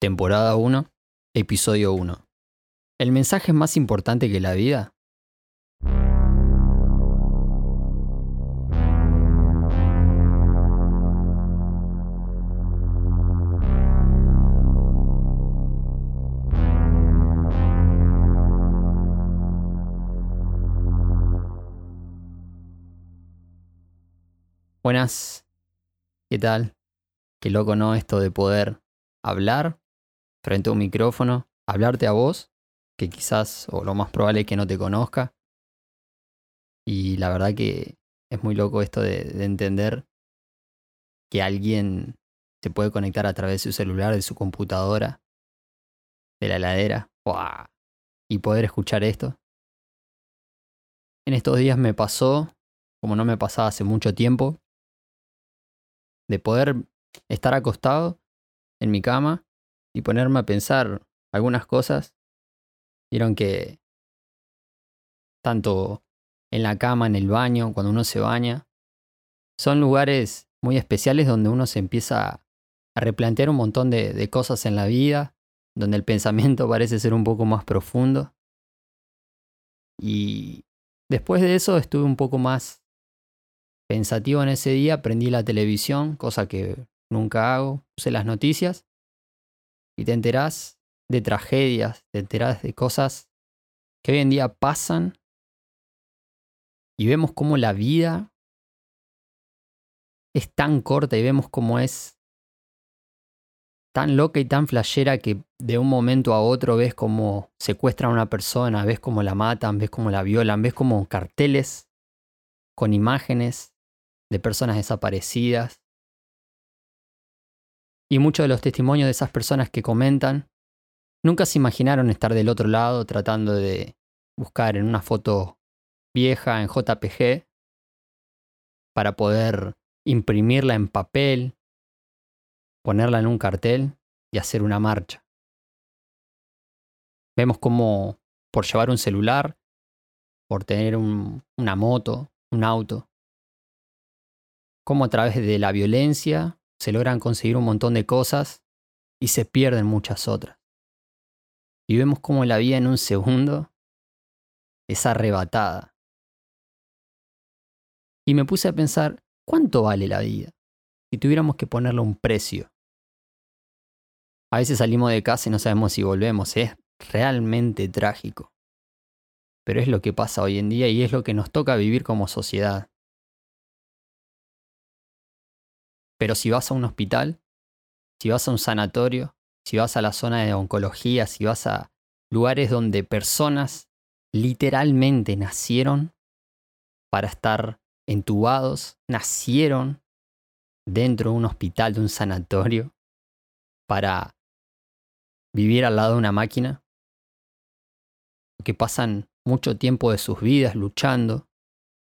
temporada 1, episodio 1. ¿El mensaje es más importante que la vida? Buenas, ¿qué tal? Qué loco, ¿no? Esto de poder hablar frente a un micrófono, hablarte a vos, que quizás, o lo más probable es que no te conozca. Y la verdad que es muy loco esto de, entender que alguien se puede conectar a través de su celular, de su computadora, de la heladera, y poder escuchar esto. En estos días me pasó, como no me pasaba hace mucho tiempo, de poder estar acostado en mi cama y ponerme a pensar algunas cosas. Vieron que tanto en la cama, en el baño, cuando uno se baña, son lugares muy especiales donde uno se empieza a replantear un montón de, cosas en la vida, donde el pensamiento parece ser un poco más profundo. Y después de eso estuve un poco más pensativo en ese día, prendí la televisión, cosa que nunca hago, puse las noticias y te enterás de tragedias, te enterás de cosas que hoy en día pasan y vemos cómo la vida es tan corta y vemos cómo es tan loca y tan flashera que de un momento a otro ves cómo secuestran a una persona, ves cómo la matan, ves cómo la violan, ves como carteles con imágenes de personas desaparecidas. Y muchos de los testimonios de esas personas que comentan nunca se imaginaron estar del otro lado tratando de buscar en una foto vieja en JPG para poder imprimirla en papel, ponerla en un cartel y hacer una marcha. Vemos cómo por llevar un celular, por tener una moto, un auto, cómo a través de la violencia se logran conseguir un montón de cosas y se pierden muchas otras. Y vemos cómo la vida en un segundo es arrebatada. Y me puse a pensar, ¿cuánto vale la vida? Si tuviéramos que ponerle un precio. A veces salimos de casa y no sabemos si volvemos. Es realmente trágico. Pero es lo que pasa hoy en día y es lo que nos toca vivir como sociedad. Pero si vas a un hospital, si vas a un sanatorio, si vas a la zona de oncología, si vas a lugares donde personas literalmente nacieron para estar entubados, nacieron dentro de un hospital, de un sanatorio, para vivir al lado de una máquina, que pasan mucho tiempo de sus vidas luchando.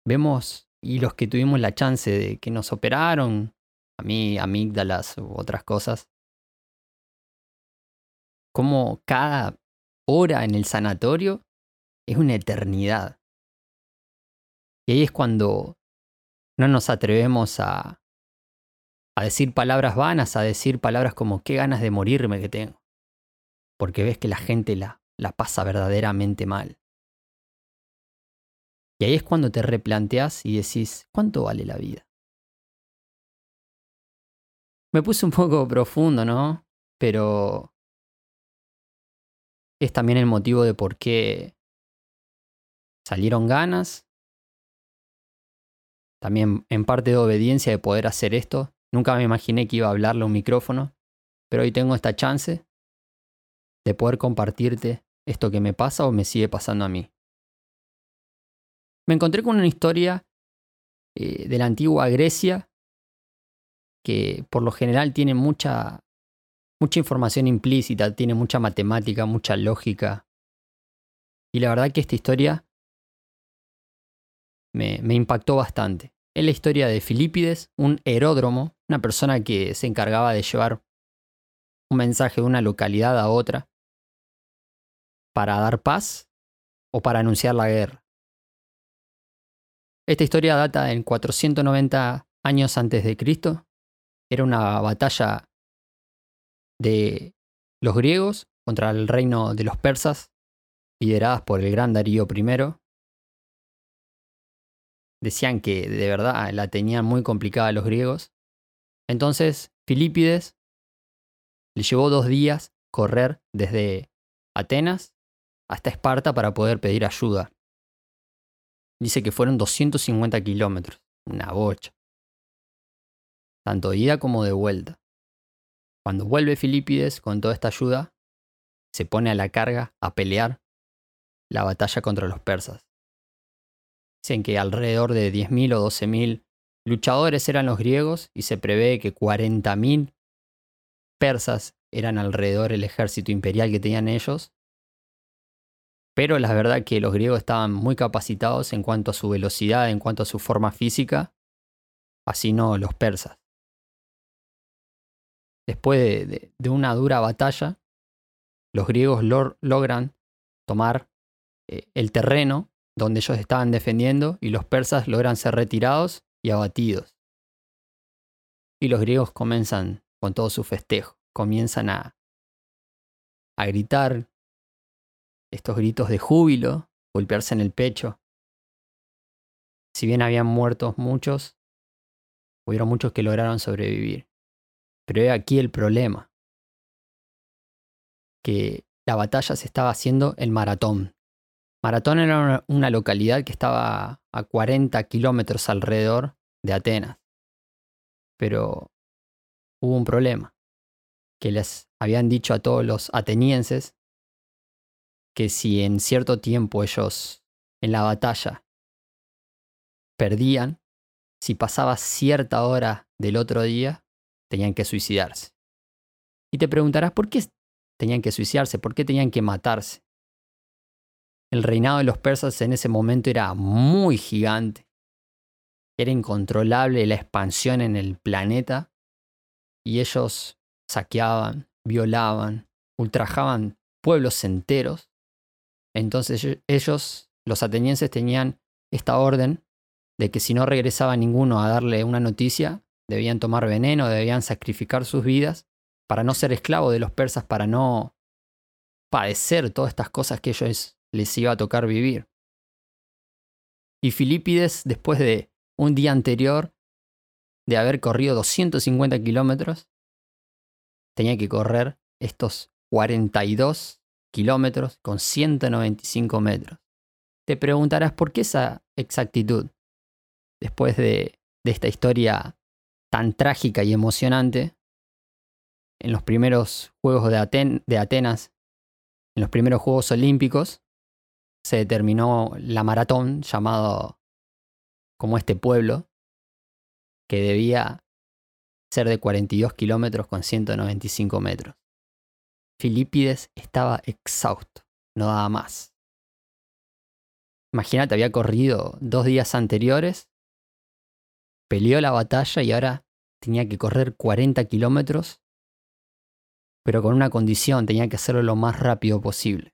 Vemos, y los que tuvimos la chance de que nos operaron, a mí amígdalas u otras cosas. Como cada hora en el sanatorio es una eternidad. Y ahí es cuando no nos atrevemos a, a decir palabras vanas, a decir palabras como qué ganas de morirme que tengo. Porque ves que la gente la, la pasa verdaderamente mal. Y ahí es cuando te replanteas y decís, ¿cuánto vale la vida? Me puse un poco profundo, ¿no? Pero es también el motivo de por qué salieron ganas. También en parte de obediencia de poder hacer esto. Nunca me imaginé que iba a hablarle a un micrófono, pero hoy tengo esta chance de poder compartirte esto que me pasa o me sigue pasando a mí. Me encontré con una historia eh, de la antigua Grecia que por lo general tiene mucha, mucha información implícita, tiene mucha matemática, mucha lógica. Y la verdad que esta historia me, me impactó bastante. Es la historia de Filipides, un aeródromo, una persona que se encargaba de llevar un mensaje de una localidad a otra para dar paz o para anunciar la guerra. Esta historia data en 490 años antes de Cristo era una batalla de los griegos contra el reino de los persas, lideradas por el gran Darío I. Decían que de verdad la tenían muy complicada los griegos. Entonces, Filipides le llevó dos días correr desde Atenas hasta Esparta para poder pedir ayuda. Dice que fueron 250 kilómetros, una bocha. Tanto ida como de vuelta. Cuando vuelve Filipides con toda esta ayuda, se pone a la carga a pelear la batalla contra los persas. Dicen que alrededor de 10.000 o 12.000 luchadores eran los griegos y se prevé que 40.000 persas eran alrededor el ejército imperial que tenían ellos. Pero la verdad que los griegos estaban muy capacitados en cuanto a su velocidad, en cuanto a su forma física, así no los persas. Después de, una dura batalla, los griegos logran tomar eh, el terreno donde ellos estaban defendiendo y los persas logran ser retirados y abatidos. Y los griegos comienzan con todo su festejo, comienzan a, a gritar estos gritos de júbilo, golpearse en el pecho. Si bien habían muerto muchos, hubieron muchos que lograron sobrevivir. Pero he aquí el problema, que la batalla se estaba haciendo en Maratón. Maratón era una localidad que estaba a 40 kilómetros alrededor de Atenas. Pero hubo un problema, que les habían dicho a todos los atenienses que si en cierto tiempo ellos en la batalla perdían, si pasaba cierta hora del otro día, tenían que suicidarse. Y te preguntarás por qué tenían que suicidarse, por qué tenían que matarse. El reinado de los persas en ese momento era muy gigante. Era incontrolable la expansión en el planeta y ellos saqueaban, violaban, ultrajaban pueblos enteros. Entonces ellos, los atenienses, tenían esta orden de que si no regresaba ninguno a darle una noticia, debían tomar veneno, debían sacrificar sus vidas para no ser esclavos de los persas, para no padecer todas estas cosas que ellos les iba a tocar vivir. Y Filipides, después de un día anterior de haber corrido 250 kilómetros, tenía que correr estos 42 kilómetros con 195 metros. Te preguntarás por qué esa exactitud. Después de, de esta historia tan trágica y emocionante, en los primeros Juegos de, Atenas, en los primeros Juegos Olímpicos, se determinó la maratón llamado como este pueblo, que debía ser de 42 kilómetros con 195 metros. Filipides estaba exhausto, no daba más. Imagínate, había corrido dos días anteriores peleó la batalla y ahora tenía que correr 40 kilómetros, pero con una condición, tenía que hacerlo lo más rápido posible.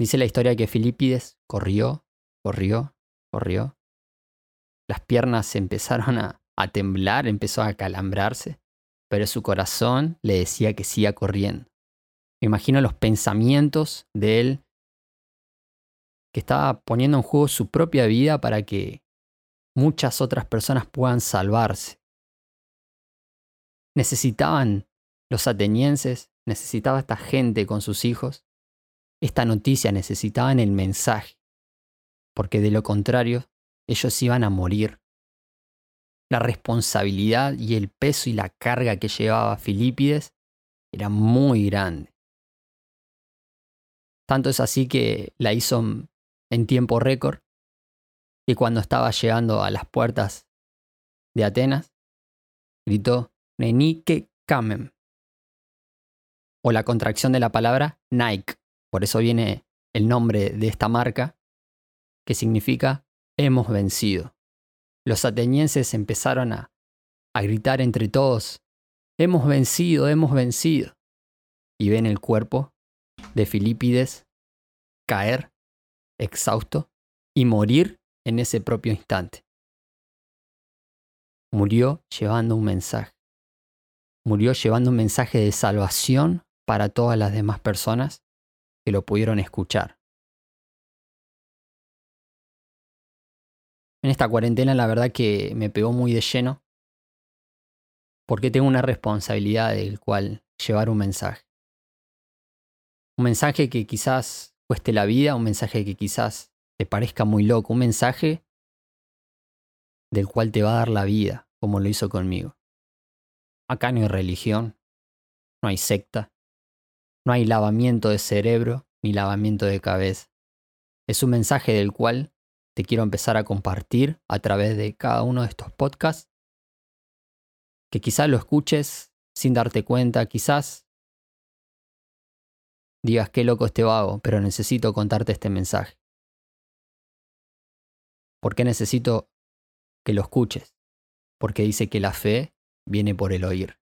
Dice la historia que Filipides corrió, corrió, corrió. Las piernas empezaron a, temblar, empezó a calambrarse, pero su corazón le decía que siga corriendo. Me imagino los pensamientos de él que estaba poniendo en juego su propia vida para que muchas otras personas puedan salvarse. Necesitaban los atenienses, necesitaba esta gente con sus hijos, esta noticia, necesitaban el mensaje, porque de lo contrario ellos iban a morir. La responsabilidad y el peso y la carga que llevaba Filipides era muy grande. Tanto es así que la hizo en tiempo récord y cuando estaba llegando a las puertas de Atenas, gritó Nenike Kamen, o la contracción de la palabra Nike. Por eso viene el nombre de esta marca, que significa hemos vencido. Los atenienses empezaron a, a gritar entre todos, hemos vencido, hemos vencido. Y ven el cuerpo de Filipides caer, exhausto, y morir en ese propio instante. Murió llevando un mensaje. Murió llevando un mensaje de salvación para todas las demás personas que lo pudieron escuchar. En esta cuarentena la verdad que me pegó muy de lleno porque tengo una responsabilidad del cual llevar un mensaje. Un mensaje que quizás cueste la vida, un mensaje que quizás te parezca muy loco, un mensaje del cual te va a dar la vida, como lo hizo conmigo. Acá no hay religión, no hay secta, no hay lavamiento de cerebro ni lavamiento de cabeza. Es un mensaje del cual te quiero empezar a compartir a través de cada uno de estos podcasts, que quizás lo escuches sin darte cuenta, quizás digas qué loco este vago, pero necesito contarte este mensaje. ¿Por qué necesito que lo escuches? Porque dice que la fe viene por el oír.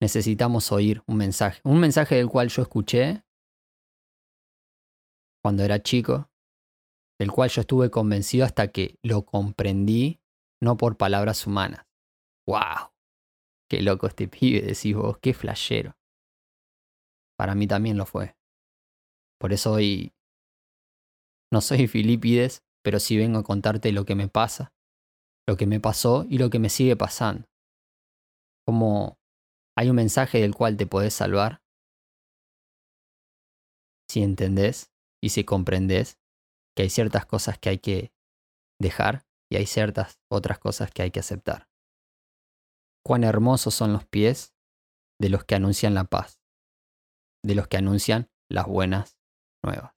Necesitamos oír un mensaje, un mensaje del cual yo escuché cuando era chico, del cual yo estuve convencido hasta que lo comprendí, no por palabras humanas. ¡Wow! Qué loco este pibe, decís vos, qué flashero. Para mí también lo fue. Por eso hoy no soy Filipides, pero sí vengo a contarte lo que me pasa, lo que me pasó y lo que me sigue pasando. Como hay un mensaje del cual te podés salvar. Si entendés y si comprendés que hay ciertas cosas que hay que dejar y hay ciertas otras cosas que hay que aceptar. Cuán hermosos son los pies de los que anuncian la paz de los que anuncian las buenas nuevas.